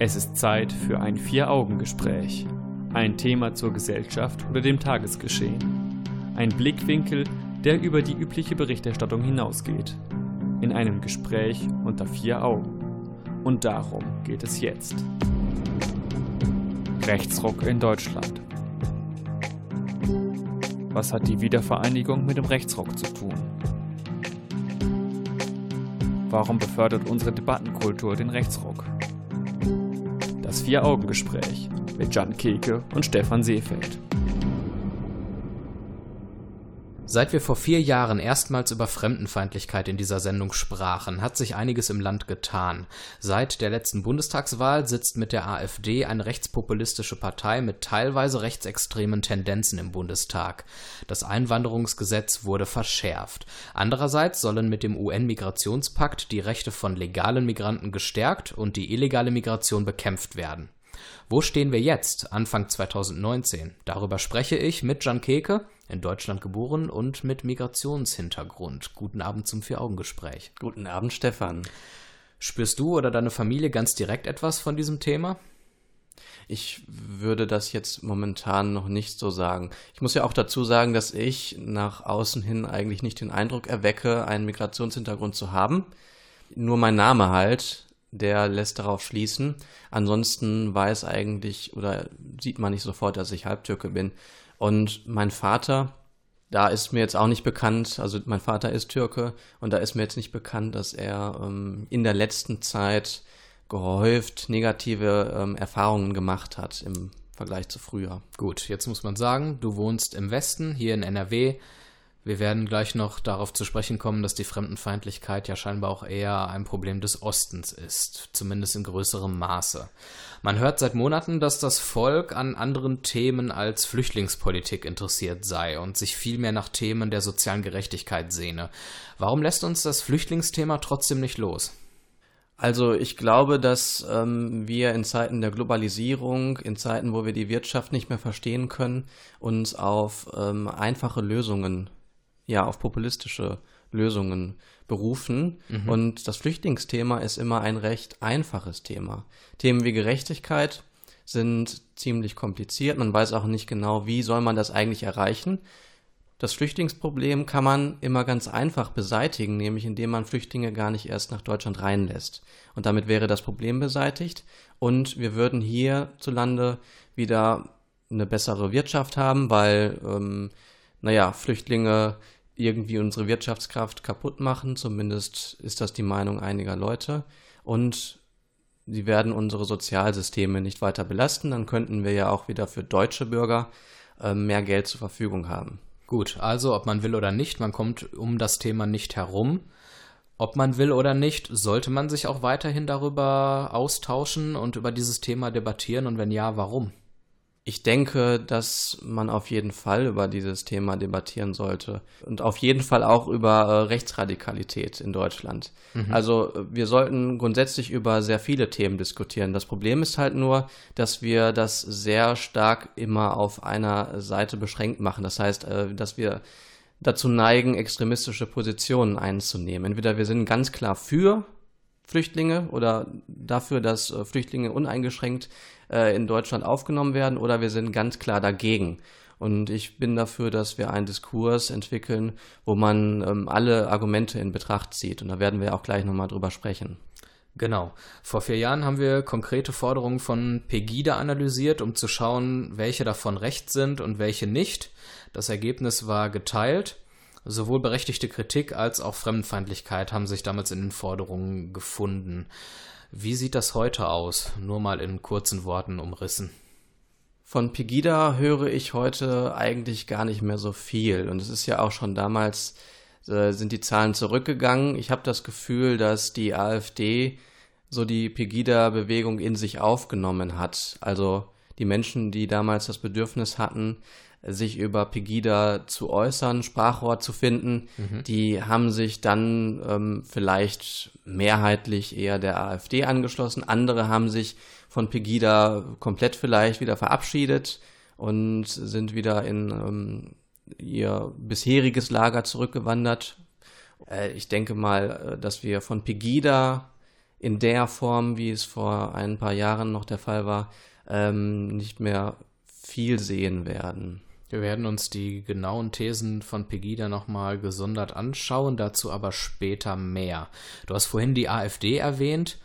Es ist Zeit für ein Vier-Augen-Gespräch. Ein Thema zur Gesellschaft oder dem Tagesgeschehen. Ein Blickwinkel, der über die übliche Berichterstattung hinausgeht. In einem Gespräch unter vier Augen. Und darum geht es jetzt. Rechtsruck in Deutschland. Was hat die Wiedervereinigung mit dem Rechtsruck zu tun? Warum befördert unsere Debattenkultur den Rechtsruck? Vier-Augen-Gespräch mit Jan Keke und Stefan Seefeld. Seit wir vor vier Jahren erstmals über Fremdenfeindlichkeit in dieser Sendung sprachen, hat sich einiges im Land getan. Seit der letzten Bundestagswahl sitzt mit der AfD eine rechtspopulistische Partei mit teilweise rechtsextremen Tendenzen im Bundestag. Das Einwanderungsgesetz wurde verschärft. Andererseits sollen mit dem UN-Migrationspakt die Rechte von legalen Migranten gestärkt und die illegale Migration bekämpft werden. Wo stehen wir jetzt, Anfang 2019? Darüber spreche ich mit Jan Keke, in Deutschland geboren und mit Migrationshintergrund. Guten Abend zum Vier-Augen-Gespräch. Guten Abend, Stefan. Spürst du oder deine Familie ganz direkt etwas von diesem Thema? Ich würde das jetzt momentan noch nicht so sagen. Ich muss ja auch dazu sagen, dass ich nach außen hin eigentlich nicht den Eindruck erwecke, einen Migrationshintergrund zu haben. Nur mein Name halt, der lässt darauf schließen. Ansonsten weiß eigentlich oder sieht man nicht sofort, dass ich Halbtürke bin. Und mein Vater, da ist mir jetzt auch nicht bekannt, also mein Vater ist Türke und da ist mir jetzt nicht bekannt, dass er ähm, in der letzten Zeit gehäuft negative ähm, Erfahrungen gemacht hat im Vergleich zu früher. Gut, jetzt muss man sagen, du wohnst im Westen, hier in NRW. Wir werden gleich noch darauf zu sprechen kommen, dass die Fremdenfeindlichkeit ja scheinbar auch eher ein Problem des Ostens ist, zumindest in größerem Maße. Man hört seit Monaten, dass das Volk an anderen Themen als Flüchtlingspolitik interessiert sei und sich vielmehr nach Themen der sozialen Gerechtigkeit sehne. Warum lässt uns das Flüchtlingsthema trotzdem nicht los? Also ich glaube, dass ähm, wir in Zeiten der Globalisierung, in Zeiten, wo wir die Wirtschaft nicht mehr verstehen können, uns auf ähm, einfache Lösungen ja auf populistische Lösungen berufen. Mhm. Und das Flüchtlingsthema ist immer ein recht einfaches Thema. Themen wie Gerechtigkeit sind ziemlich kompliziert. Man weiß auch nicht genau, wie soll man das eigentlich erreichen. Das Flüchtlingsproblem kann man immer ganz einfach beseitigen, nämlich indem man Flüchtlinge gar nicht erst nach Deutschland reinlässt. Und damit wäre das Problem beseitigt und wir würden hierzulande wieder eine bessere Wirtschaft haben, weil, ähm, naja, Flüchtlinge irgendwie unsere Wirtschaftskraft kaputt machen. Zumindest ist das die Meinung einiger Leute. Und sie werden unsere Sozialsysteme nicht weiter belasten. Dann könnten wir ja auch wieder für deutsche Bürger äh, mehr Geld zur Verfügung haben. Gut, also ob man will oder nicht, man kommt um das Thema nicht herum. Ob man will oder nicht, sollte man sich auch weiterhin darüber austauschen und über dieses Thema debattieren und wenn ja, warum? Ich denke, dass man auf jeden Fall über dieses Thema debattieren sollte und auf jeden Fall auch über äh, Rechtsradikalität in Deutschland. Mhm. Also wir sollten grundsätzlich über sehr viele Themen diskutieren. Das Problem ist halt nur, dass wir das sehr stark immer auf einer Seite beschränkt machen. Das heißt, äh, dass wir dazu neigen, extremistische Positionen einzunehmen. Entweder wir sind ganz klar für Flüchtlinge oder dafür, dass äh, Flüchtlinge uneingeschränkt äh, in Deutschland aufgenommen werden oder wir sind ganz klar dagegen. Und ich bin dafür, dass wir einen Diskurs entwickeln, wo man ähm, alle Argumente in Betracht zieht. Und da werden wir auch gleich nochmal drüber sprechen. Genau. Vor vier Jahren haben wir konkrete Forderungen von Pegida analysiert, um zu schauen, welche davon recht sind und welche nicht. Das Ergebnis war geteilt. Sowohl berechtigte Kritik als auch Fremdenfeindlichkeit haben sich damals in den Forderungen gefunden. Wie sieht das heute aus? Nur mal in kurzen Worten umrissen. Von Pegida höre ich heute eigentlich gar nicht mehr so viel. Und es ist ja auch schon damals, äh, sind die Zahlen zurückgegangen. Ich habe das Gefühl, dass die AfD so die Pegida-Bewegung in sich aufgenommen hat. Also die Menschen, die damals das Bedürfnis hatten, sich über Pegida zu äußern, Sprachrohr zu finden, mhm. die haben sich dann ähm, vielleicht mehrheitlich eher der AfD angeschlossen. Andere haben sich von Pegida komplett vielleicht wieder verabschiedet und sind wieder in ähm, ihr bisheriges Lager zurückgewandert. Äh, ich denke mal, äh, dass wir von Pegida in der Form, wie es vor ein paar Jahren noch der Fall war, ähm, nicht mehr viel sehen werden. Wir werden uns die genauen Thesen von Pegida nochmal gesondert anschauen, dazu aber später mehr. Du hast vorhin die AfD erwähnt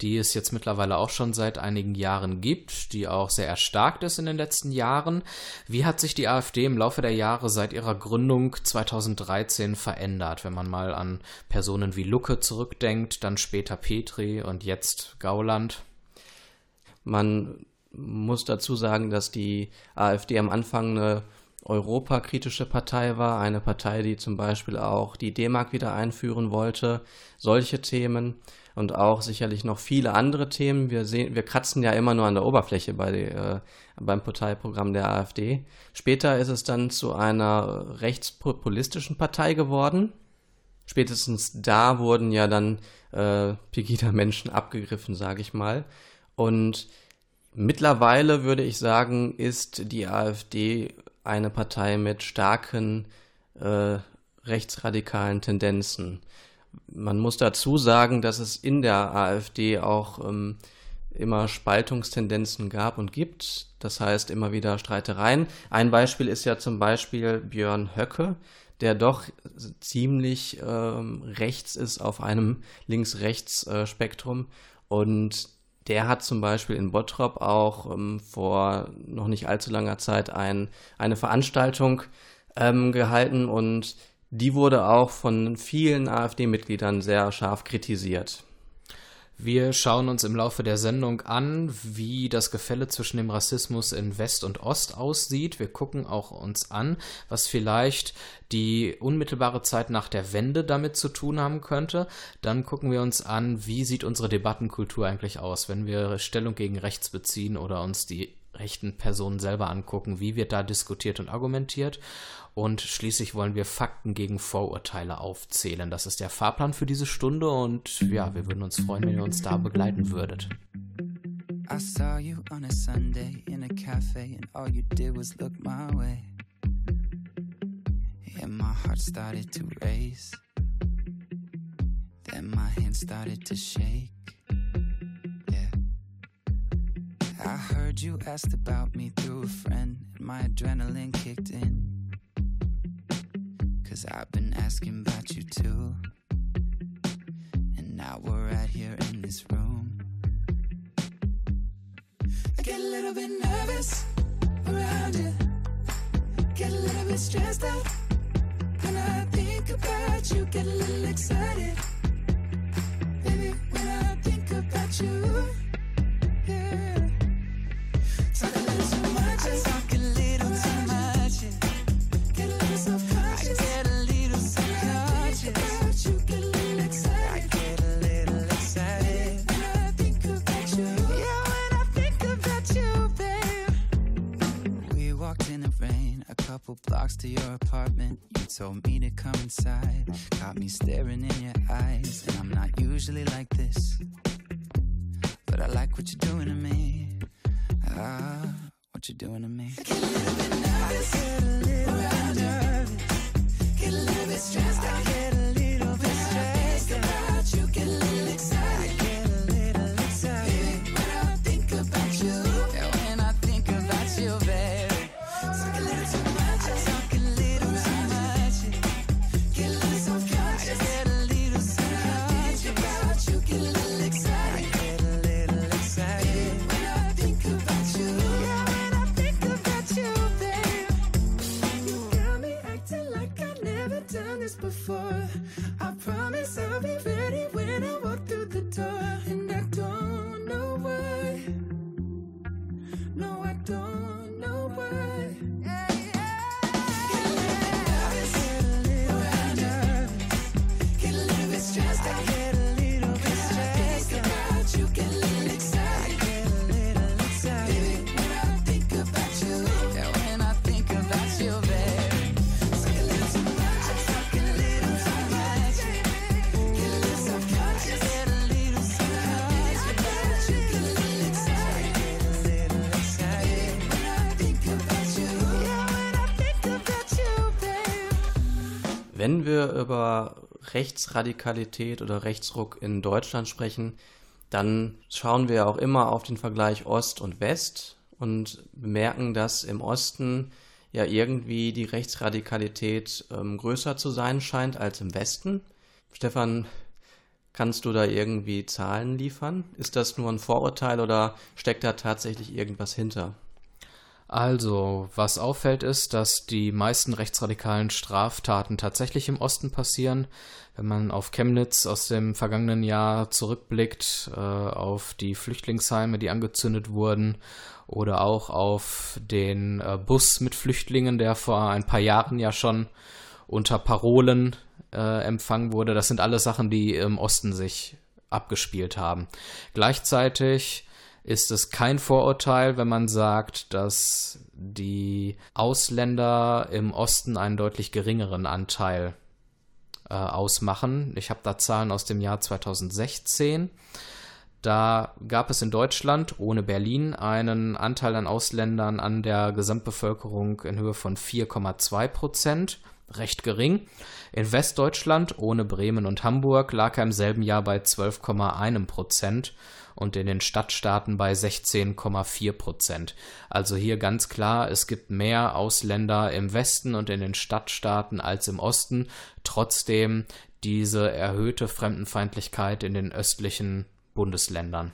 die es jetzt mittlerweile auch schon seit einigen Jahren gibt, die auch sehr erstarkt ist in den letzten Jahren. Wie hat sich die AfD im Laufe der Jahre seit ihrer Gründung 2013 verändert, wenn man mal an Personen wie Lucke zurückdenkt, dann später Petri und jetzt Gauland? Man muss dazu sagen, dass die AfD am Anfang eine europakritische Partei war, eine Partei, die zum Beispiel auch die D-Mark wieder einführen wollte, solche Themen und auch sicherlich noch viele andere Themen. Wir sehen, wir kratzen ja immer nur an der Oberfläche bei, äh, beim Parteiprogramm der AfD. Später ist es dann zu einer rechtspopulistischen Partei geworden. Spätestens da wurden ja dann äh, Pegida-Menschen abgegriffen, sage ich mal. Und mittlerweile würde ich sagen, ist die AfD eine Partei mit starken äh, rechtsradikalen Tendenzen. Man muss dazu sagen, dass es in der AfD auch ähm, immer Spaltungstendenzen gab und gibt. Das heißt immer wieder Streitereien. Ein Beispiel ist ja zum Beispiel Björn Höcke, der doch ziemlich ähm, rechts ist auf einem Links-Rechts-Spektrum. und der hat zum Beispiel in Bottrop auch ähm, vor noch nicht allzu langer Zeit ein, eine Veranstaltung ähm, gehalten und die wurde auch von vielen AfD-Mitgliedern sehr scharf kritisiert. Wir schauen uns im Laufe der Sendung an, wie das Gefälle zwischen dem Rassismus in West und Ost aussieht. Wir gucken auch uns an, was vielleicht die unmittelbare Zeit nach der Wende damit zu tun haben könnte. Dann gucken wir uns an, wie sieht unsere Debattenkultur eigentlich aus, wenn wir Stellung gegen rechts beziehen oder uns die rechten Personen selber angucken, wie wird da diskutiert und argumentiert. Und schließlich wollen wir Fakten gegen Vorurteile aufzählen. Das ist der Fahrplan für diese Stunde und ja, wir würden uns freuen, wenn ihr uns da begleiten würdet. I saw you on a Sunday in a cafe and all you did was look my way. And my heart started to race. Then my hands started to shake. I heard you asked about me through a friend and my adrenaline kicked in. Cause I've been asking about you too. And now we're right here in this room. I get a little bit nervous around you. Get a little bit stressed out. When I think about you, get a little excited. To your apartment. You told me to come inside. Got me staring in your eyes. And I'm not usually like this. But I like what you're doing to me. Ah, what you're doing to me? I get a little bit nervous. I get a little bit nervous. Get a little bit stressed out. Before. Wenn wir über Rechtsradikalität oder Rechtsruck in Deutschland sprechen, dann schauen wir auch immer auf den Vergleich Ost und West und bemerken, dass im Osten ja irgendwie die Rechtsradikalität ähm, größer zu sein scheint als im Westen. Stefan, kannst du da irgendwie Zahlen liefern? Ist das nur ein Vorurteil oder steckt da tatsächlich irgendwas hinter? Also, was auffällt ist, dass die meisten rechtsradikalen Straftaten tatsächlich im Osten passieren. Wenn man auf Chemnitz aus dem vergangenen Jahr zurückblickt, äh, auf die Flüchtlingsheime, die angezündet wurden, oder auch auf den äh, Bus mit Flüchtlingen, der vor ein paar Jahren ja schon unter Parolen äh, empfangen wurde. Das sind alles Sachen, die im Osten sich abgespielt haben. Gleichzeitig ist es kein Vorurteil, wenn man sagt, dass die Ausländer im Osten einen deutlich geringeren Anteil äh, ausmachen. Ich habe da Zahlen aus dem Jahr 2016. Da gab es in Deutschland ohne Berlin einen Anteil an Ausländern an der Gesamtbevölkerung in Höhe von 4,2 Prozent, recht gering. In Westdeutschland ohne Bremen und Hamburg lag er im selben Jahr bei 12,1 Prozent und in den Stadtstaaten bei 16,4 Prozent. Also hier ganz klar, es gibt mehr Ausländer im Westen und in den Stadtstaaten als im Osten. Trotzdem diese erhöhte Fremdenfeindlichkeit in den östlichen Bundesländern.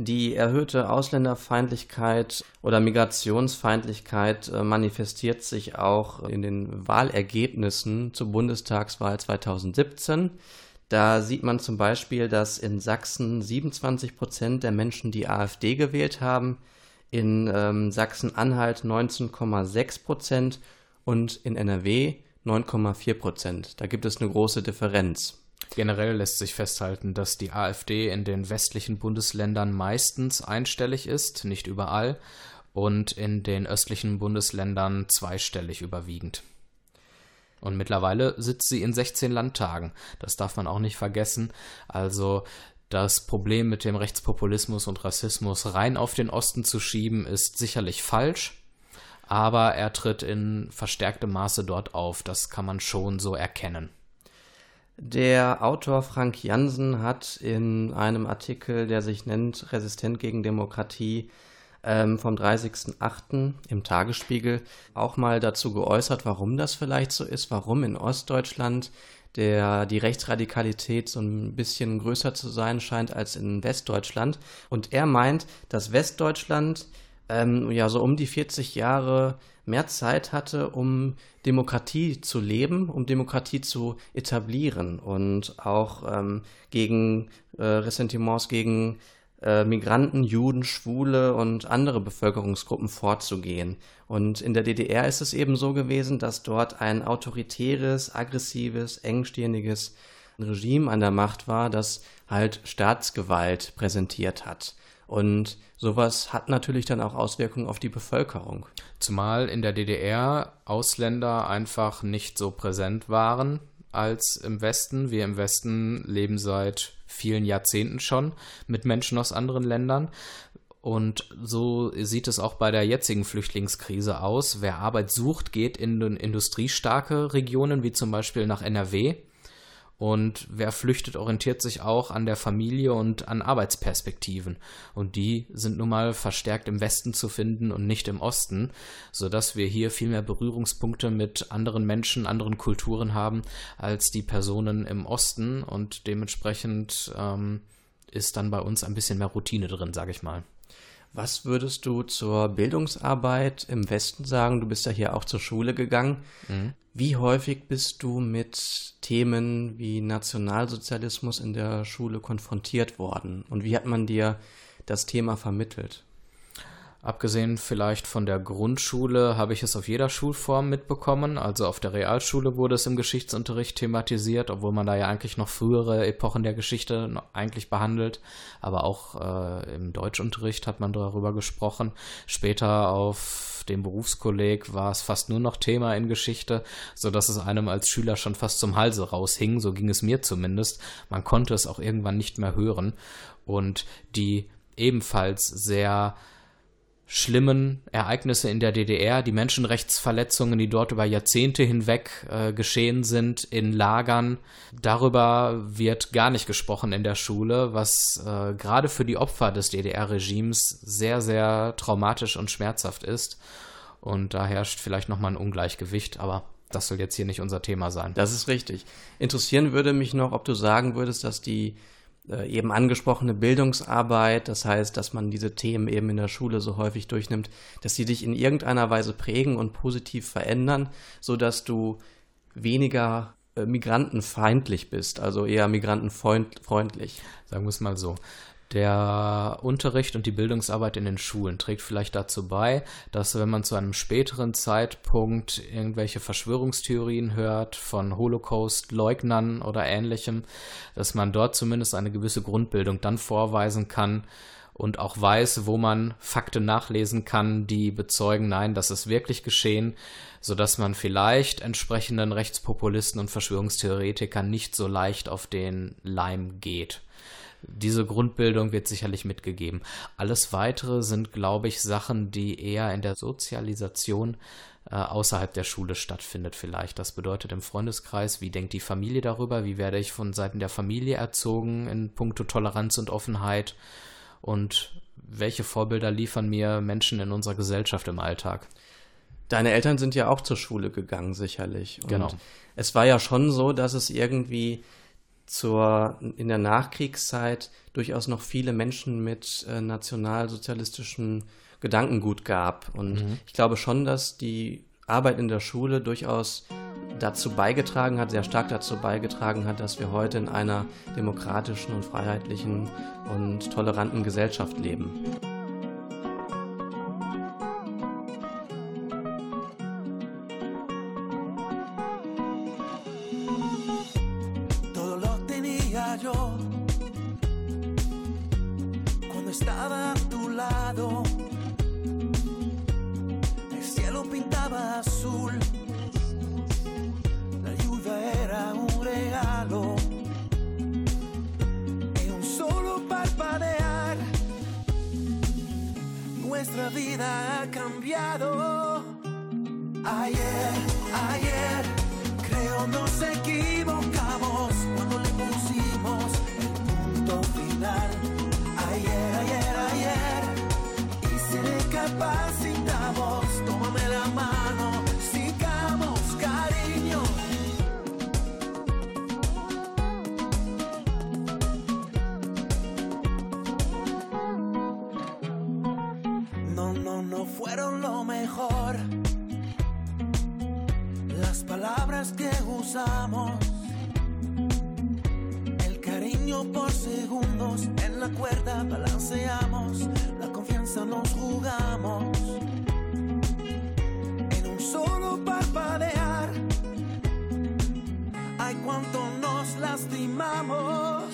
Die erhöhte Ausländerfeindlichkeit oder Migrationsfeindlichkeit äh, manifestiert sich auch in den Wahlergebnissen zur Bundestagswahl 2017. Da sieht man zum Beispiel, dass in Sachsen 27 Prozent der Menschen die AfD gewählt haben, in ähm, Sachsen-Anhalt 19,6 Prozent und in NRW 9,4 Prozent. Da gibt es eine große Differenz. Generell lässt sich festhalten, dass die AfD in den westlichen Bundesländern meistens einstellig ist, nicht überall, und in den östlichen Bundesländern zweistellig überwiegend. Und mittlerweile sitzt sie in 16 Landtagen. Das darf man auch nicht vergessen. Also das Problem mit dem Rechtspopulismus und Rassismus rein auf den Osten zu schieben, ist sicherlich falsch. Aber er tritt in verstärktem Maße dort auf. Das kann man schon so erkennen. Der Autor Frank Jansen hat in einem Artikel, der sich nennt Resistent gegen Demokratie, ähm, vom 30.08. im Tagesspiegel auch mal dazu geäußert, warum das vielleicht so ist, warum in Ostdeutschland der, die Rechtsradikalität so ein bisschen größer zu sein scheint als in Westdeutschland. Und er meint, dass Westdeutschland ähm, ja so um die 40 Jahre mehr Zeit hatte, um Demokratie zu leben, um Demokratie zu etablieren und auch ähm, gegen äh, Ressentiments gegen äh, Migranten, Juden, Schwule und andere Bevölkerungsgruppen vorzugehen. Und in der DDR ist es eben so gewesen, dass dort ein autoritäres, aggressives, engstirniges Regime an der Macht war, das halt Staatsgewalt präsentiert hat. Und sowas hat natürlich dann auch Auswirkungen auf die Bevölkerung. Zumal in der DDR Ausländer einfach nicht so präsent waren als im Westen. Wir im Westen leben seit vielen Jahrzehnten schon mit Menschen aus anderen Ländern. Und so sieht es auch bei der jetzigen Flüchtlingskrise aus. Wer Arbeit sucht, geht in industriestarke Regionen wie zum Beispiel nach NRW und wer flüchtet, orientiert sich auch an der Familie und an Arbeitsperspektiven. Und die sind nun mal verstärkt im Westen zu finden und nicht im Osten, sodass wir hier viel mehr Berührungspunkte mit anderen Menschen, anderen Kulturen haben als die Personen im Osten. Und dementsprechend ähm, ist dann bei uns ein bisschen mehr Routine drin, sage ich mal. Was würdest du zur Bildungsarbeit im Westen sagen? Du bist ja hier auch zur Schule gegangen. Mhm. Wie häufig bist du mit Themen wie Nationalsozialismus in der Schule konfrontiert worden? Und wie hat man dir das Thema vermittelt? Abgesehen vielleicht von der Grundschule habe ich es auf jeder Schulform mitbekommen. Also auf der Realschule wurde es im Geschichtsunterricht thematisiert, obwohl man da ja eigentlich noch frühere Epochen der Geschichte eigentlich behandelt. Aber auch äh, im Deutschunterricht hat man darüber gesprochen. Später auf dem Berufskolleg war es fast nur noch Thema in Geschichte, so dass es einem als Schüler schon fast zum Halse raushing. So ging es mir zumindest. Man konnte es auch irgendwann nicht mehr hören. Und die ebenfalls sehr schlimmen Ereignisse in der DDR, die Menschenrechtsverletzungen, die dort über Jahrzehnte hinweg äh, geschehen sind in Lagern. Darüber wird gar nicht gesprochen in der Schule, was äh, gerade für die Opfer des DDR-Regimes sehr, sehr traumatisch und schmerzhaft ist. Und da herrscht vielleicht nochmal ein Ungleichgewicht, aber das soll jetzt hier nicht unser Thema sein. Das ist richtig. Interessieren würde mich noch, ob du sagen würdest, dass die eben angesprochene Bildungsarbeit, das heißt, dass man diese Themen eben in der Schule so häufig durchnimmt, dass sie dich in irgendeiner Weise prägen und positiv verändern, so dass du weniger äh, migrantenfeindlich bist, also eher migrantenfreundlich. Sagen wir es mal so. Der Unterricht und die Bildungsarbeit in den Schulen trägt vielleicht dazu bei, dass wenn man zu einem späteren Zeitpunkt irgendwelche Verschwörungstheorien hört von Holocaust-Leugnern oder ähnlichem, dass man dort zumindest eine gewisse Grundbildung dann vorweisen kann und auch weiß, wo man Fakten nachlesen kann, die bezeugen, nein, das ist wirklich geschehen, sodass man vielleicht entsprechenden Rechtspopulisten und Verschwörungstheoretikern nicht so leicht auf den Leim geht diese Grundbildung wird sicherlich mitgegeben. Alles weitere sind, glaube ich, Sachen, die eher in der Sozialisation äh, außerhalb der Schule stattfindet vielleicht. Das bedeutet im Freundeskreis, wie denkt die Familie darüber, wie werde ich von Seiten der Familie erzogen in puncto Toleranz und Offenheit und welche Vorbilder liefern mir Menschen in unserer Gesellschaft im Alltag. Deine Eltern sind ja auch zur Schule gegangen, sicherlich. Und genau. Es war ja schon so, dass es irgendwie zur, in der Nachkriegszeit durchaus noch viele Menschen mit äh, nationalsozialistischem Gedankengut gab. Und mhm. ich glaube schon, dass die Arbeit in der Schule durchaus dazu beigetragen hat, sehr stark dazu beigetragen hat, dass wir heute in einer demokratischen und freiheitlichen und toleranten Gesellschaft leben. pintaba azul. La ayuda era un regalo. En un solo parpadear, nuestra vida ha cambiado. Ayer, ayer, creo nos equivocamos cuando le pusimos el punto final. Ayer, ayer, ayer, y se le capacitamos. usamos. El cariño por segundos en la cuerda balanceamos. La confianza nos jugamos. En un solo parpadear. Ay, cuánto nos lastimamos.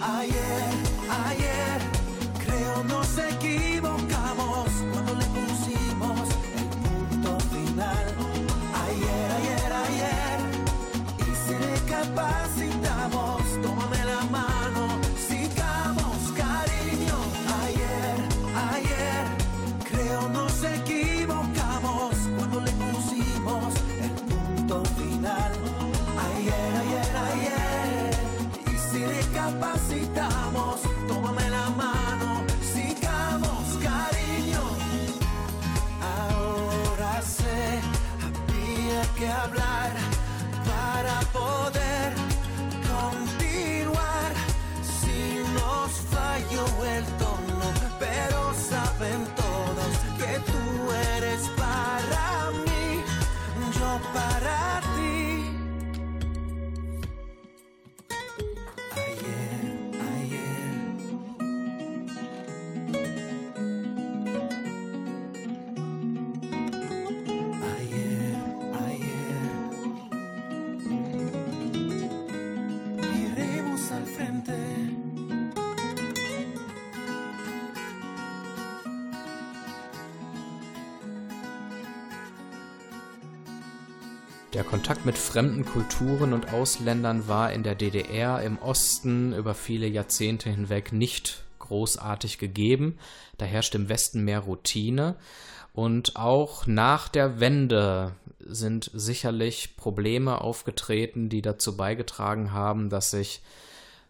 Ayer, ayer, creo nos equivocamos cuando le pusimos Kontakt mit fremden Kulturen und Ausländern war in der DDR im Osten über viele Jahrzehnte hinweg nicht großartig gegeben. Da herrscht im Westen mehr Routine. Und auch nach der Wende sind sicherlich Probleme aufgetreten, die dazu beigetragen haben, dass sich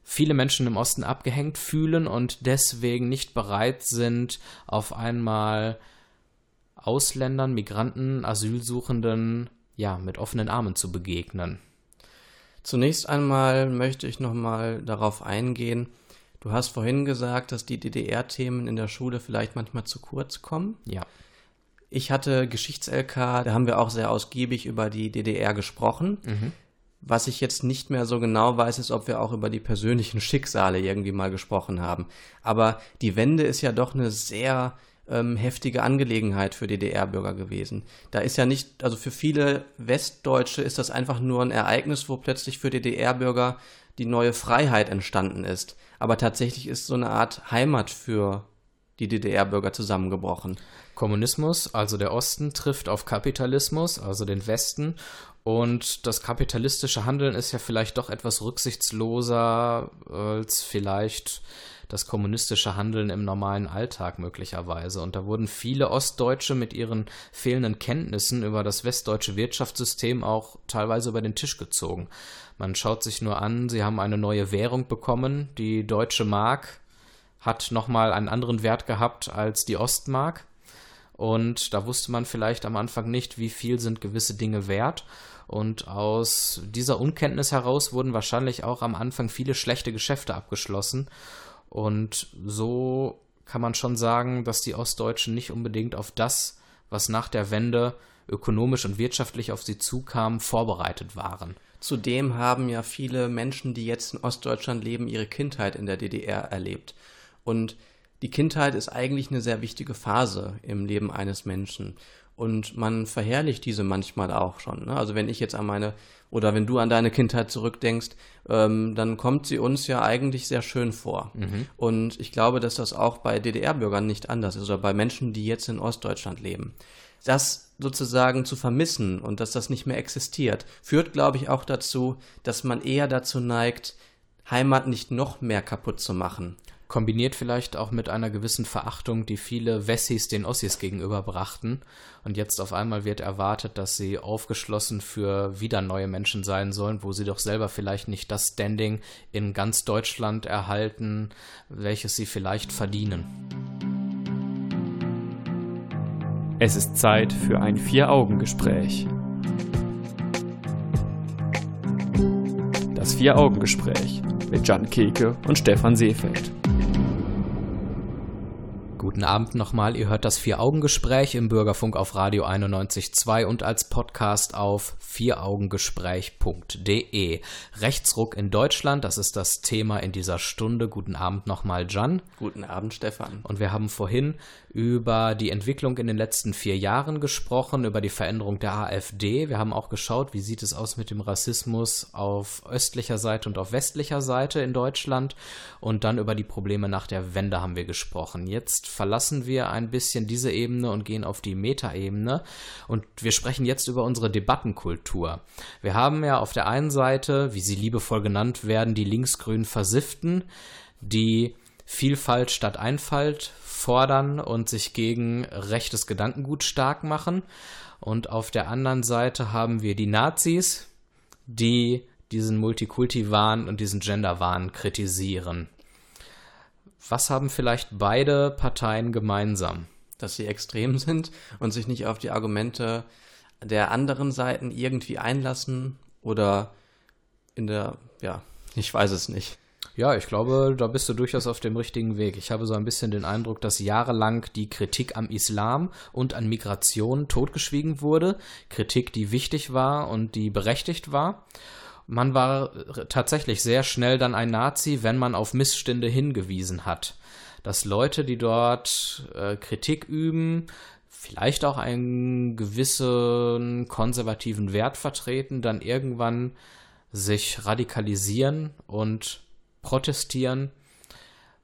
viele Menschen im Osten abgehängt fühlen und deswegen nicht bereit sind, auf einmal Ausländern, Migranten, Asylsuchenden ja mit offenen Armen zu begegnen. Zunächst einmal möchte ich nochmal darauf eingehen. Du hast vorhin gesagt, dass die DDR-Themen in der Schule vielleicht manchmal zu kurz kommen. Ja. Ich hatte Geschichts-LK, da haben wir auch sehr ausgiebig über die DDR gesprochen. Mhm. Was ich jetzt nicht mehr so genau weiß, ist, ob wir auch über die persönlichen Schicksale irgendwie mal gesprochen haben. Aber die Wende ist ja doch eine sehr ähm, heftige Angelegenheit für DDR-Bürger gewesen. Da ist ja nicht, also für viele Westdeutsche ist das einfach nur ein Ereignis, wo plötzlich für DDR-Bürger die neue Freiheit entstanden ist. Aber tatsächlich ist so eine Art Heimat für die DDR-Bürger zusammengebrochen. Kommunismus, also der Osten, trifft auf Kapitalismus, also den Westen. Und das kapitalistische Handeln ist ja vielleicht doch etwas rücksichtsloser als vielleicht das kommunistische Handeln im normalen Alltag möglicherweise. Und da wurden viele Ostdeutsche mit ihren fehlenden Kenntnissen über das westdeutsche Wirtschaftssystem auch teilweise über den Tisch gezogen. Man schaut sich nur an, sie haben eine neue Währung bekommen. Die deutsche Mark hat nochmal einen anderen Wert gehabt als die Ostmark. Und da wusste man vielleicht am Anfang nicht, wie viel sind gewisse Dinge wert. Und aus dieser Unkenntnis heraus wurden wahrscheinlich auch am Anfang viele schlechte Geschäfte abgeschlossen. Und so kann man schon sagen, dass die Ostdeutschen nicht unbedingt auf das, was nach der Wende ökonomisch und wirtschaftlich auf sie zukam, vorbereitet waren. Zudem haben ja viele Menschen, die jetzt in Ostdeutschland leben, ihre Kindheit in der DDR erlebt. Und die Kindheit ist eigentlich eine sehr wichtige Phase im Leben eines Menschen. Und man verherrlicht diese manchmal auch schon. Ne? Also wenn ich jetzt an meine oder wenn du an deine Kindheit zurückdenkst, ähm, dann kommt sie uns ja eigentlich sehr schön vor. Mhm. Und ich glaube, dass das auch bei DDR-Bürgern nicht anders ist oder bei Menschen, die jetzt in Ostdeutschland leben. Das sozusagen zu vermissen und dass das nicht mehr existiert, führt, glaube ich, auch dazu, dass man eher dazu neigt, Heimat nicht noch mehr kaputt zu machen. Kombiniert vielleicht auch mit einer gewissen Verachtung, die viele Wessis den Ossis gegenüberbrachten. Und jetzt auf einmal wird erwartet, dass sie aufgeschlossen für wieder neue Menschen sein sollen, wo sie doch selber vielleicht nicht das Standing in ganz Deutschland erhalten, welches sie vielleicht verdienen. Es ist Zeit für ein Vier-Augen-Gespräch. Das Vier-Augen-Gespräch mit Jan Keke und Stefan Seefeld. Guten Abend nochmal. Ihr hört das Vier-Augen-Gespräch im Bürgerfunk auf Radio 91.2 und als Podcast auf vieraugengespräch.de. Rechtsruck in Deutschland, das ist das Thema in dieser Stunde. Guten Abend nochmal, Jan. Guten Abend, Stefan. Und wir haben vorhin über die Entwicklung in den letzten vier Jahren gesprochen, über die Veränderung der AfD. Wir haben auch geschaut, wie sieht es aus mit dem Rassismus auf östlicher Seite und auf westlicher Seite in Deutschland. Und dann über die Probleme nach der Wende haben wir gesprochen. Jetzt verlassen wir ein bisschen diese Ebene und gehen auf die Metaebene. Und wir sprechen jetzt über unsere Debattenkultur. Wir haben ja auf der einen Seite, wie sie liebevoll genannt werden, die linksgrün Versifften, die Vielfalt statt Einfalt fordern und sich gegen rechtes Gedankengut stark machen. Und auf der anderen Seite haben wir die Nazis, die diesen Multikulti-Wahn und diesen Gender-Wahn kritisieren. Was haben vielleicht beide Parteien gemeinsam? Dass sie extrem sind und sich nicht auf die Argumente der anderen Seiten irgendwie einlassen oder in der, ja, ich weiß es nicht. Ja, ich glaube, da bist du durchaus auf dem richtigen Weg. Ich habe so ein bisschen den Eindruck, dass jahrelang die Kritik am Islam und an Migration totgeschwiegen wurde. Kritik, die wichtig war und die berechtigt war. Man war tatsächlich sehr schnell dann ein Nazi, wenn man auf Missstände hingewiesen hat. Dass Leute, die dort äh, Kritik üben, vielleicht auch einen gewissen konservativen Wert vertreten, dann irgendwann sich radikalisieren und protestieren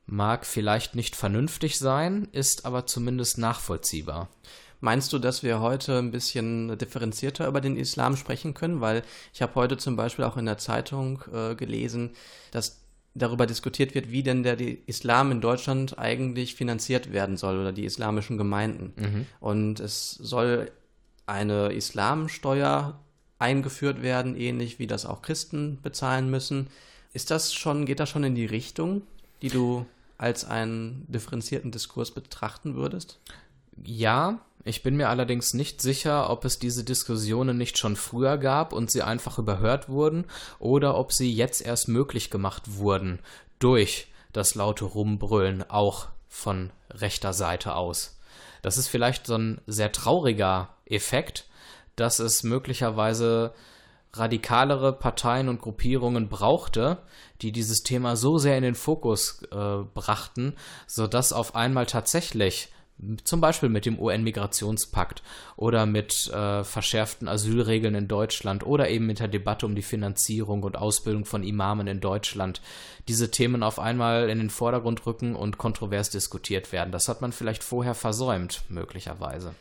mag vielleicht nicht vernünftig sein, ist aber zumindest nachvollziehbar. Meinst du, dass wir heute ein bisschen differenzierter über den Islam sprechen können? Weil ich habe heute zum Beispiel auch in der Zeitung äh, gelesen, dass darüber diskutiert wird, wie denn der Islam in Deutschland eigentlich finanziert werden soll oder die islamischen Gemeinden. Mhm. Und es soll eine Islamsteuer eingeführt werden, ähnlich wie das auch Christen bezahlen müssen. Ist das schon, geht das schon in die Richtung, die du als einen differenzierten Diskurs betrachten würdest? Ja, ich bin mir allerdings nicht sicher, ob es diese Diskussionen nicht schon früher gab und sie einfach überhört wurden oder ob sie jetzt erst möglich gemacht wurden durch das laute Rumbrüllen auch von rechter Seite aus. Das ist vielleicht so ein sehr trauriger Effekt, dass es möglicherweise radikalere Parteien und Gruppierungen brauchte, die dieses Thema so sehr in den Fokus äh, brachten, sodass auf einmal tatsächlich zum Beispiel mit dem UN-Migrationspakt oder mit äh, verschärften Asylregeln in Deutschland oder eben mit der Debatte um die Finanzierung und Ausbildung von Imamen in Deutschland diese Themen auf einmal in den Vordergrund rücken und kontrovers diskutiert werden. Das hat man vielleicht vorher versäumt, möglicherweise.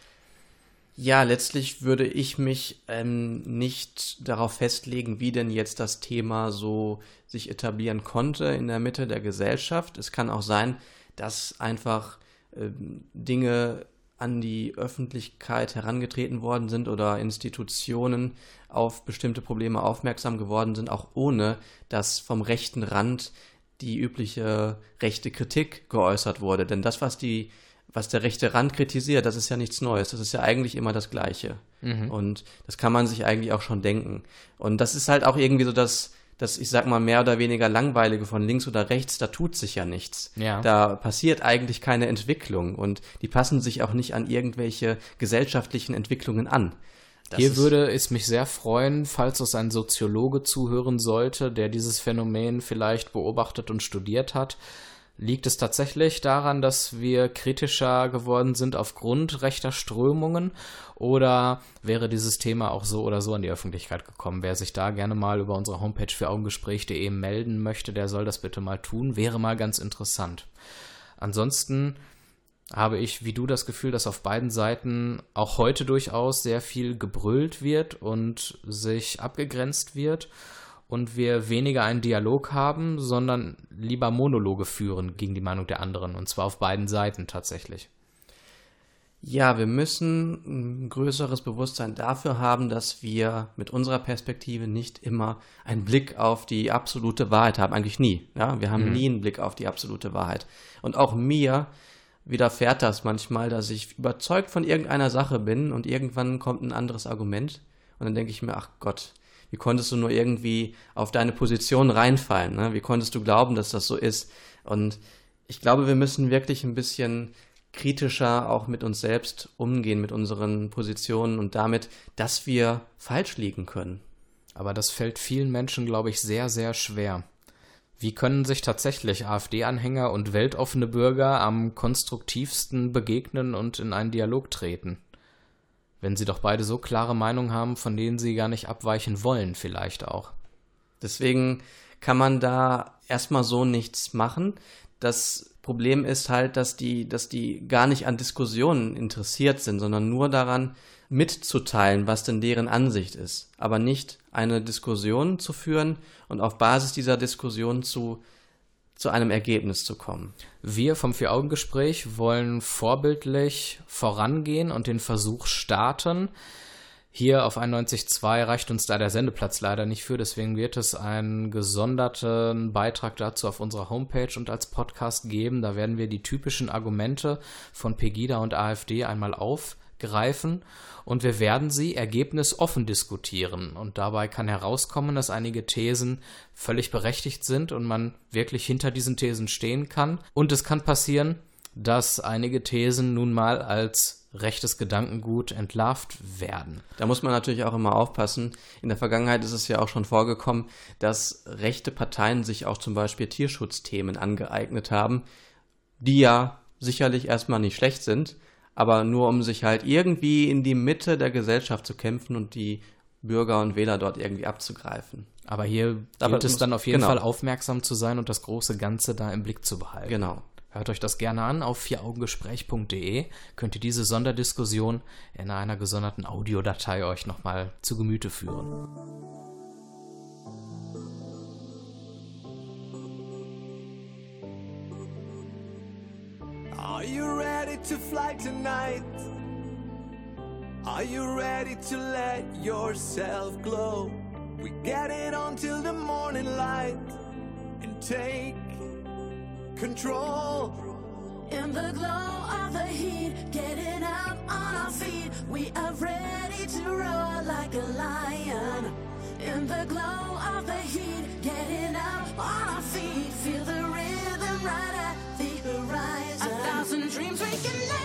Ja, letztlich würde ich mich ähm, nicht darauf festlegen, wie denn jetzt das Thema so sich etablieren konnte in der Mitte der Gesellschaft. Es kann auch sein, dass einfach Dinge an die Öffentlichkeit herangetreten worden sind oder Institutionen auf bestimmte Probleme aufmerksam geworden sind, auch ohne dass vom rechten Rand die übliche rechte Kritik geäußert wurde. Denn das, was die, was der rechte Rand kritisiert, das ist ja nichts Neues. Das ist ja eigentlich immer das Gleiche. Mhm. Und das kann man sich eigentlich auch schon denken. Und das ist halt auch irgendwie so das, das, ich sag mal, mehr oder weniger langweilige von links oder rechts, da tut sich ja nichts. Ja. Da passiert eigentlich keine Entwicklung und die passen sich auch nicht an irgendwelche gesellschaftlichen Entwicklungen an. Das Hier würde es mich sehr freuen, falls uns ein Soziologe zuhören sollte, der dieses Phänomen vielleicht beobachtet und studiert hat, Liegt es tatsächlich daran, dass wir kritischer geworden sind aufgrund rechter Strömungen oder wäre dieses Thema auch so oder so an die Öffentlichkeit gekommen? Wer sich da gerne mal über unsere Homepage für Augengespräch.de melden möchte, der soll das bitte mal tun. Wäre mal ganz interessant. Ansonsten habe ich wie du das Gefühl, dass auf beiden Seiten auch heute durchaus sehr viel gebrüllt wird und sich abgegrenzt wird und wir weniger einen Dialog haben, sondern lieber Monologe führen gegen die Meinung der anderen und zwar auf beiden Seiten tatsächlich. Ja, wir müssen ein größeres Bewusstsein dafür haben, dass wir mit unserer Perspektive nicht immer einen Blick auf die absolute Wahrheit haben. Eigentlich nie. Ja, wir haben mhm. nie einen Blick auf die absolute Wahrheit. Und auch mir widerfährt das manchmal, dass ich überzeugt von irgendeiner Sache bin und irgendwann kommt ein anderes Argument und dann denke ich mir, ach Gott, wie konntest du nur irgendwie auf deine Position reinfallen? Ne? Wie konntest du glauben, dass das so ist? Und ich glaube, wir müssen wirklich ein bisschen kritischer auch mit uns selbst umgehen, mit unseren Positionen und damit, dass wir falsch liegen können. Aber das fällt vielen Menschen, glaube ich, sehr, sehr schwer. Wie können sich tatsächlich AfD-Anhänger und weltoffene Bürger am konstruktivsten begegnen und in einen Dialog treten? Wenn sie doch beide so klare Meinungen haben, von denen sie gar nicht abweichen wollen, vielleicht auch. Deswegen kann man da erstmal so nichts machen. Das Problem ist halt, dass die, dass die gar nicht an Diskussionen interessiert sind, sondern nur daran, mitzuteilen, was denn deren Ansicht ist, aber nicht eine Diskussion zu führen und auf Basis dieser Diskussion zu zu einem Ergebnis zu kommen. Wir vom Vier-Augen-Gespräch wollen vorbildlich vorangehen und den Versuch starten. Hier auf 91.2 reicht uns da der Sendeplatz leider nicht für, deswegen wird es einen gesonderten Beitrag dazu auf unserer Homepage und als Podcast geben. Da werden wir die typischen Argumente von Pegida und AfD einmal aufgreifen und wir werden sie ergebnisoffen diskutieren. Und dabei kann herauskommen, dass einige Thesen völlig berechtigt sind und man wirklich hinter diesen Thesen stehen kann. Und es kann passieren, dass einige Thesen nun mal als rechtes Gedankengut entlarvt werden. Da muss man natürlich auch immer aufpassen. In der Vergangenheit ist es ja auch schon vorgekommen, dass rechte Parteien sich auch zum Beispiel Tierschutzthemen angeeignet haben, die ja sicherlich erstmal nicht schlecht sind, aber nur um sich halt irgendwie in die Mitte der Gesellschaft zu kämpfen und die Bürger und Wähler dort irgendwie abzugreifen. Aber hier gilt es dann auf jeden genau. Fall aufmerksam zu sein und das große Ganze da im Blick zu behalten. Genau. Hört euch das gerne an auf vieraugengespräch.de. Könnt ihr diese Sonderdiskussion in einer gesonderten Audiodatei euch nochmal zu Gemüte führen. Are you ready to fly tonight? Are you ready to let yourself glow? We get it on till the morning light and take control. In the glow of the heat, getting up on our feet, we are ready to roar like a lion. In the glow of the heat, getting up on our feet, feel the rhythm right. A thousand dreams we can live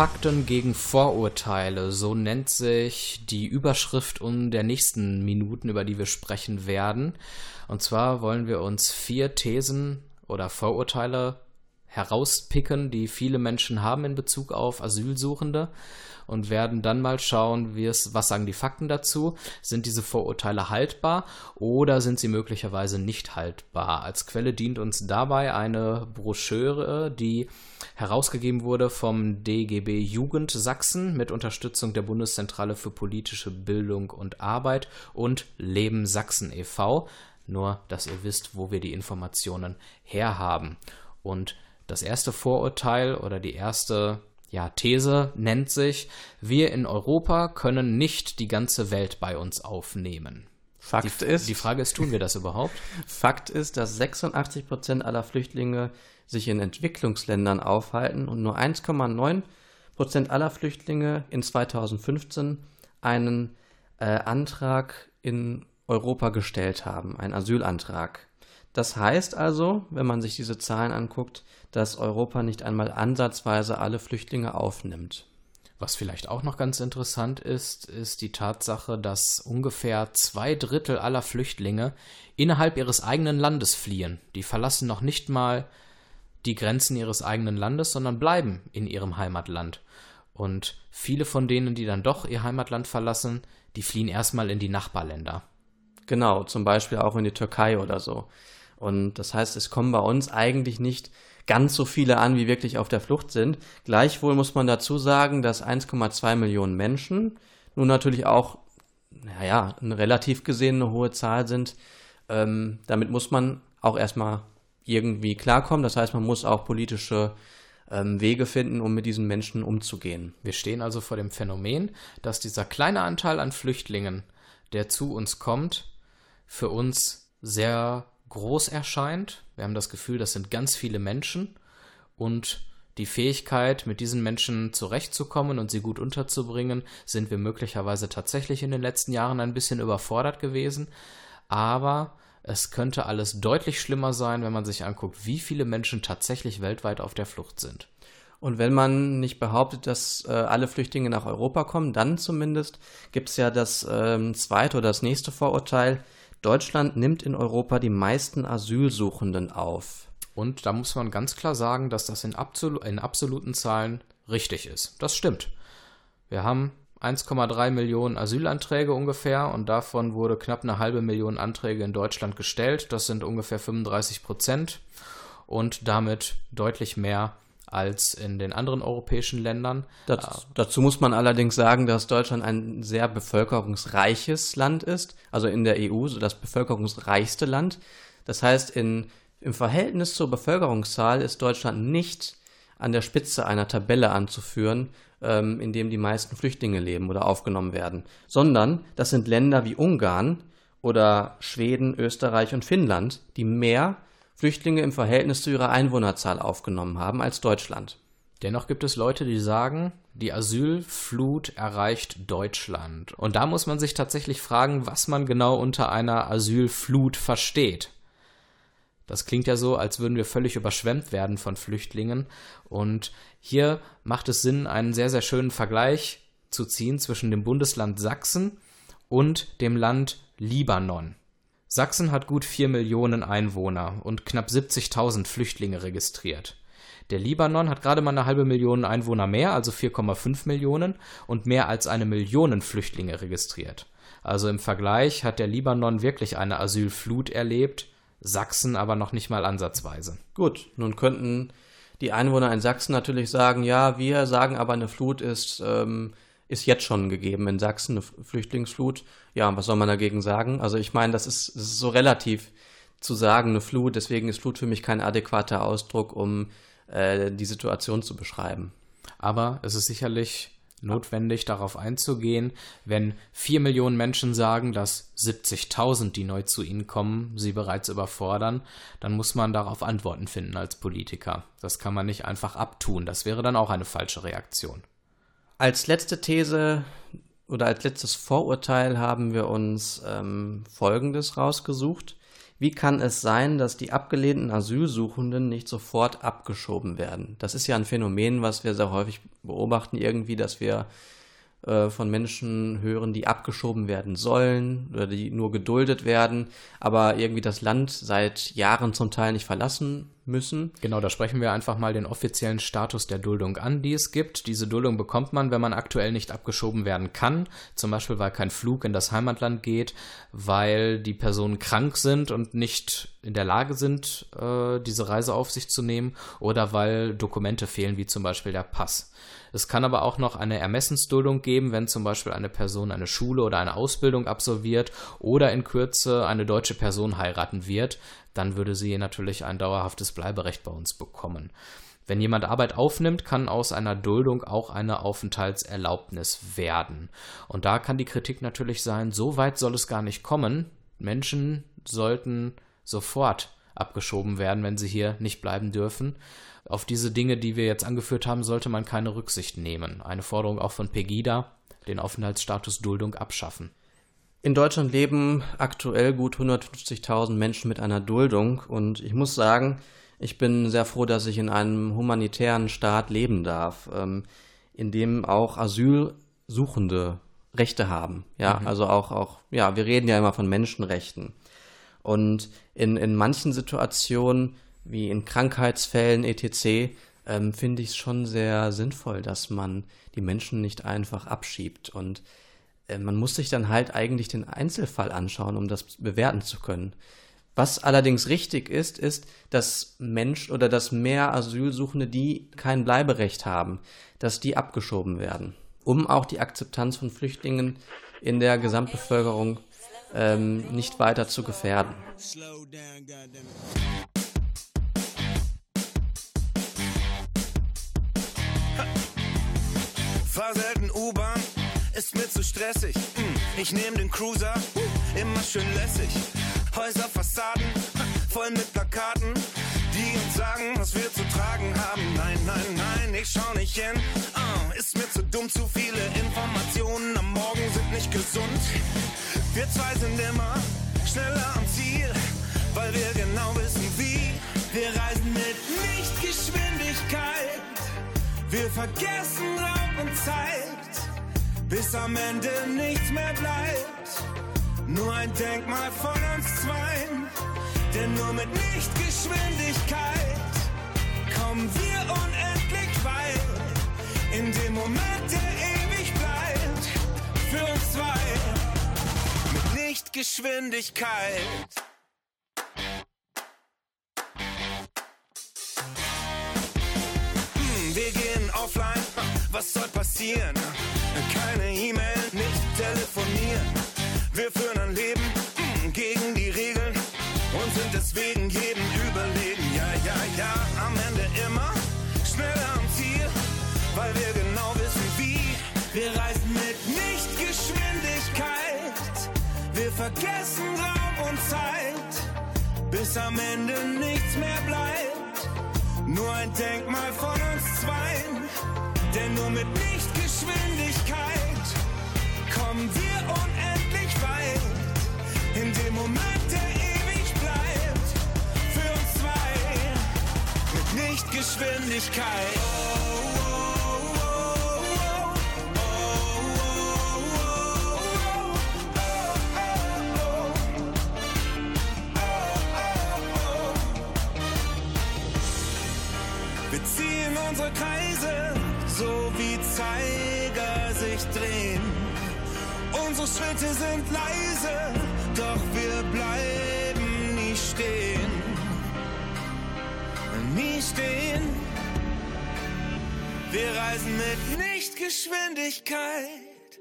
Fakten gegen Vorurteile, so nennt sich die Überschrift um der nächsten Minuten, über die wir sprechen werden. Und zwar wollen wir uns vier Thesen oder Vorurteile herauspicken, die viele Menschen haben in Bezug auf Asylsuchende und werden dann mal schauen, was sagen die Fakten dazu? Sind diese Vorurteile haltbar oder sind sie möglicherweise nicht haltbar? Als Quelle dient uns dabei eine Broschüre, die herausgegeben wurde vom DGB Jugend Sachsen mit Unterstützung der Bundeszentrale für politische Bildung und Arbeit und Leben Sachsen e.V. Nur, dass ihr wisst, wo wir die Informationen herhaben. Und das erste Vorurteil oder die erste ja, These nennt sich, wir in Europa können nicht die ganze Welt bei uns aufnehmen. Fakt die, ist, Die Frage ist, tun wir das überhaupt? Fakt ist, dass 86 Prozent aller Flüchtlinge sich in Entwicklungsländern aufhalten und nur 1,9 Prozent aller Flüchtlinge in 2015 einen äh, Antrag in Europa gestellt haben, einen Asylantrag. Das heißt also, wenn man sich diese Zahlen anguckt, dass Europa nicht einmal ansatzweise alle Flüchtlinge aufnimmt. Was vielleicht auch noch ganz interessant ist, ist die Tatsache, dass ungefähr zwei Drittel aller Flüchtlinge innerhalb ihres eigenen Landes fliehen. Die verlassen noch nicht mal die Grenzen ihres eigenen Landes, sondern bleiben in ihrem Heimatland. Und viele von denen, die dann doch ihr Heimatland verlassen, die fliehen erstmal in die Nachbarländer. Genau, zum Beispiel auch in die Türkei oder so. Und das heißt, es kommen bei uns eigentlich nicht ganz so viele an, wie wirklich auf der Flucht sind. Gleichwohl muss man dazu sagen, dass 1,2 Millionen Menschen nun natürlich auch, naja, eine relativ gesehen eine hohe Zahl sind. Ähm, damit muss man auch erstmal irgendwie klarkommen. Das heißt, man muss auch politische ähm, Wege finden, um mit diesen Menschen umzugehen. Wir stehen also vor dem Phänomen, dass dieser kleine Anteil an Flüchtlingen, der zu uns kommt, für uns sehr groß erscheint. Wir haben das Gefühl, das sind ganz viele Menschen und die Fähigkeit, mit diesen Menschen zurechtzukommen und sie gut unterzubringen, sind wir möglicherweise tatsächlich in den letzten Jahren ein bisschen überfordert gewesen. Aber es könnte alles deutlich schlimmer sein, wenn man sich anguckt, wie viele Menschen tatsächlich weltweit auf der Flucht sind. Und wenn man nicht behauptet, dass äh, alle Flüchtlinge nach Europa kommen, dann zumindest gibt es ja das ähm, zweite oder das nächste Vorurteil. Deutschland nimmt in Europa die meisten Asylsuchenden auf. Und da muss man ganz klar sagen, dass das in, absolu in absoluten Zahlen richtig ist. Das stimmt. Wir haben 1,3 Millionen Asylanträge ungefähr und davon wurde knapp eine halbe Million Anträge in Deutschland gestellt. Das sind ungefähr 35 Prozent und damit deutlich mehr als in den anderen europäischen Ländern. Das, dazu muss man allerdings sagen, dass Deutschland ein sehr bevölkerungsreiches Land ist, also in der EU so das bevölkerungsreichste Land. Das heißt, in, im Verhältnis zur Bevölkerungszahl ist Deutschland nicht an der Spitze einer Tabelle anzuführen, ähm, in dem die meisten Flüchtlinge leben oder aufgenommen werden, sondern das sind Länder wie Ungarn oder Schweden, Österreich und Finnland, die mehr Flüchtlinge im Verhältnis zu ihrer Einwohnerzahl aufgenommen haben als Deutschland. Dennoch gibt es Leute, die sagen, die Asylflut erreicht Deutschland. Und da muss man sich tatsächlich fragen, was man genau unter einer Asylflut versteht. Das klingt ja so, als würden wir völlig überschwemmt werden von Flüchtlingen. Und hier macht es Sinn, einen sehr, sehr schönen Vergleich zu ziehen zwischen dem Bundesland Sachsen und dem Land Libanon. Sachsen hat gut 4 Millionen Einwohner und knapp 70.000 Flüchtlinge registriert. Der Libanon hat gerade mal eine halbe Million Einwohner mehr, also 4,5 Millionen, und mehr als eine Million Flüchtlinge registriert. Also im Vergleich hat der Libanon wirklich eine Asylflut erlebt, Sachsen aber noch nicht mal ansatzweise. Gut, nun könnten die Einwohner in Sachsen natürlich sagen, ja, wir sagen aber, eine Flut ist, ähm, ist jetzt schon gegeben in Sachsen, eine Flüchtlingsflut. Ja, was soll man dagegen sagen? Also ich meine, das ist, das ist so relativ zu sagen, eine Flut, deswegen ist Flut für mich kein adäquater Ausdruck, um äh, die Situation zu beschreiben. Aber es ist sicherlich notwendig, darauf einzugehen, wenn vier Millionen Menschen sagen, dass 70.000, die neu zu ihnen kommen, sie bereits überfordern, dann muss man darauf Antworten finden als Politiker. Das kann man nicht einfach abtun. Das wäre dann auch eine falsche Reaktion. Als letzte These oder als letztes Vorurteil haben wir uns ähm, Folgendes rausgesucht. Wie kann es sein, dass die abgelehnten Asylsuchenden nicht sofort abgeschoben werden? Das ist ja ein Phänomen, was wir sehr häufig beobachten, irgendwie, dass wir von Menschen hören, die abgeschoben werden sollen oder die nur geduldet werden, aber irgendwie das Land seit Jahren zum Teil nicht verlassen müssen. Genau, da sprechen wir einfach mal den offiziellen Status der Duldung an, die es gibt. Diese Duldung bekommt man, wenn man aktuell nicht abgeschoben werden kann, zum Beispiel weil kein Flug in das Heimatland geht, weil die Personen krank sind und nicht in der Lage sind, äh, diese Reise auf sich zu nehmen oder weil Dokumente fehlen, wie zum Beispiel der Pass. Es kann aber auch noch eine Ermessensduldung geben, wenn zum Beispiel eine Person eine Schule oder eine Ausbildung absolviert oder in Kürze eine deutsche Person heiraten wird, dann würde sie natürlich ein dauerhaftes Bleiberecht bei uns bekommen. Wenn jemand Arbeit aufnimmt, kann aus einer Duldung auch eine Aufenthaltserlaubnis werden. Und da kann die Kritik natürlich sein, so weit soll es gar nicht kommen. Menschen sollten sofort abgeschoben werden, wenn sie hier nicht bleiben dürfen. Auf diese Dinge, die wir jetzt angeführt haben, sollte man keine Rücksicht nehmen. Eine Forderung auch von Pegida, den Aufenthaltsstatus Duldung abschaffen. In Deutschland leben aktuell gut 150.000 Menschen mit einer Duldung und ich muss sagen, ich bin sehr froh, dass ich in einem humanitären Staat leben darf, ähm, in dem auch Asylsuchende Rechte haben. Ja, also auch, auch, ja, wir reden ja immer von Menschenrechten. Und in, in manchen Situationen, wie in Krankheitsfällen etc., ähm, finde ich es schon sehr sinnvoll, dass man die Menschen nicht einfach abschiebt. Und äh, man muss sich dann halt eigentlich den Einzelfall anschauen, um das bewerten zu können. Was allerdings richtig ist, ist, dass Mensch oder dass mehr Asylsuchende, die kein Bleiberecht haben, dass die abgeschoben werden. um auch die Akzeptanz von Flüchtlingen in der Gesamtbevölkerung ähm, nicht weiter zu gefährden. Fahr selten U-Bahn, ist mir zu stressig. Hm, Ich nehm den Cruiser, immer schön lässig. Häuserfassaden, voll mit Plakaten, die uns sagen, was wir zu tragen haben. Nein, nein, nein, ich schau nicht hin. Ah, ist mir zu dumm, zu viele Informationen am Morgen sind nicht gesund. Wir zwei sind immer schneller am Ziel, weil wir genau wissen, wie. Wir reisen mit Lichtgeschwindigkeit. Wir vergessen Raum und Zeit, bis am Ende nichts mehr bleibt. Nur ein Denkmal von uns zweien, denn nur mit Lichtgeschwindigkeit kommen wir unendlich weit. In dem Moment, der ewig bleibt, für uns zwei. Mit Lichtgeschwindigkeit. Passieren? Keine E-Mail, nicht telefonieren. Wir führen ein Leben hm, gegen die Regeln und sind deswegen jedem überlegen. Ja, ja, ja, am Ende immer schneller am Ziel, weil wir genau wissen, wie. Wir reisen mit Lichtgeschwindigkeit. Wir vergessen Raum und Zeit, bis am Ende nichts mehr bleibt. Nur ein Denkmal von uns zweien, denn nur mit Lichtgeschwindigkeit kommen wir unendlich weit. In dem Moment, der ewig bleibt, für uns zwei mit Lichtgeschwindigkeit. Wir ziehen unsere Kreise, Unsere Schritte sind leise, doch wir bleiben nie stehen. Nie stehen. Wir reisen mit Lichtgeschwindigkeit.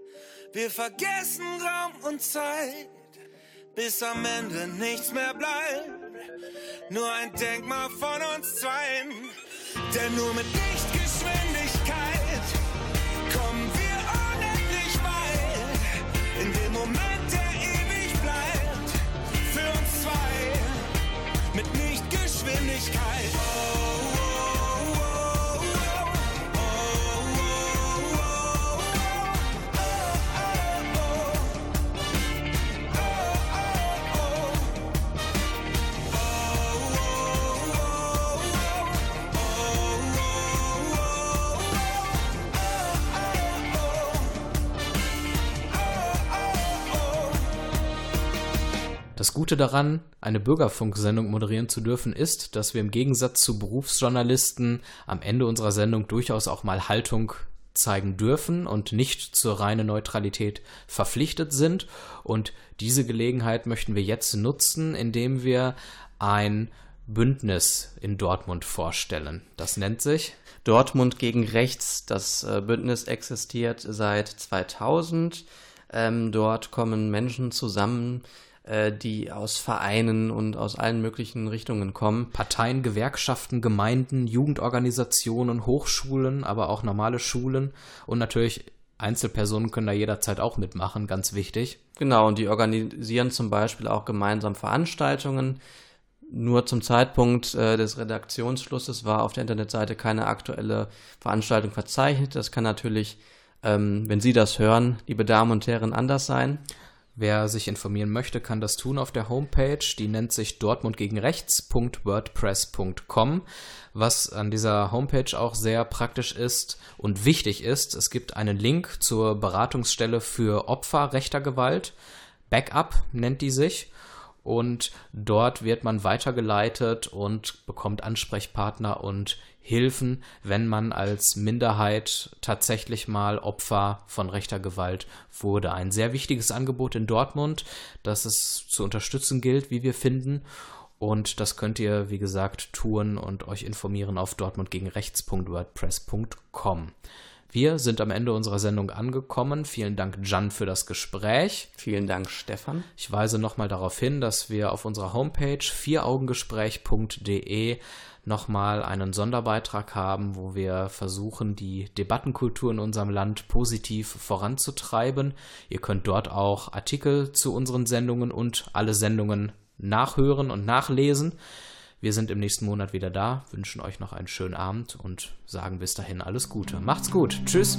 Wir vergessen Raum und Zeit, bis am Ende nichts mehr bleibt. Nur ein Denkmal von uns zweien. Denn nur mit Lichtgeschwindigkeit Das Gute daran, eine Bürgerfunksendung moderieren zu dürfen, ist, dass wir im Gegensatz zu Berufsjournalisten am Ende unserer Sendung durchaus auch mal Haltung zeigen dürfen und nicht zur reinen Neutralität verpflichtet sind. Und diese Gelegenheit möchten wir jetzt nutzen, indem wir ein Bündnis in Dortmund vorstellen. Das nennt sich Dortmund gegen Rechts. Das äh, Bündnis existiert seit 2000. Ähm, dort kommen Menschen zusammen, äh, die aus Vereinen und aus allen möglichen Richtungen kommen. Parteien, Gewerkschaften, Gemeinden, Jugendorganisationen, Hochschulen, aber auch normale Schulen und natürlich Einzelpersonen können da jederzeit auch mitmachen, ganz wichtig. Genau, und die organisieren zum Beispiel auch gemeinsam Veranstaltungen. Nur zum Zeitpunkt äh, des Redaktionsschlusses war auf der Internetseite keine aktuelle Veranstaltung verzeichnet. Das kann natürlich, ähm, wenn Sie das hören, liebe Damen und Herren, anders sein. Wer sich informieren möchte, kann das tun auf der Homepage. Die nennt sich dortmundgegenrechts.wordpress.com. Was an dieser Homepage auch sehr praktisch ist und wichtig ist, es gibt einen Link zur Beratungsstelle für Opfer rechter Gewalt. Backup nennt die sich. Und dort wird man weitergeleitet und bekommt Ansprechpartner und Hilfen, wenn man als Minderheit tatsächlich mal Opfer von rechter Gewalt wurde. Ein sehr wichtiges Angebot in Dortmund, das es zu unterstützen gilt, wie wir finden. Und das könnt ihr, wie gesagt, tun und euch informieren auf dortmundgegenrechts.wordpress.com. Wir sind am Ende unserer Sendung angekommen. Vielen Dank, Jan, für das Gespräch. Vielen Dank, Stefan. Ich weise nochmal darauf hin, dass wir auf unserer Homepage vieraugengespräch.de nochmal einen Sonderbeitrag haben, wo wir versuchen, die Debattenkultur in unserem Land positiv voranzutreiben. Ihr könnt dort auch Artikel zu unseren Sendungen und alle Sendungen nachhören und nachlesen. Wir sind im nächsten Monat wieder da, wünschen euch noch einen schönen Abend und sagen bis dahin alles Gute. Macht's gut. Tschüss.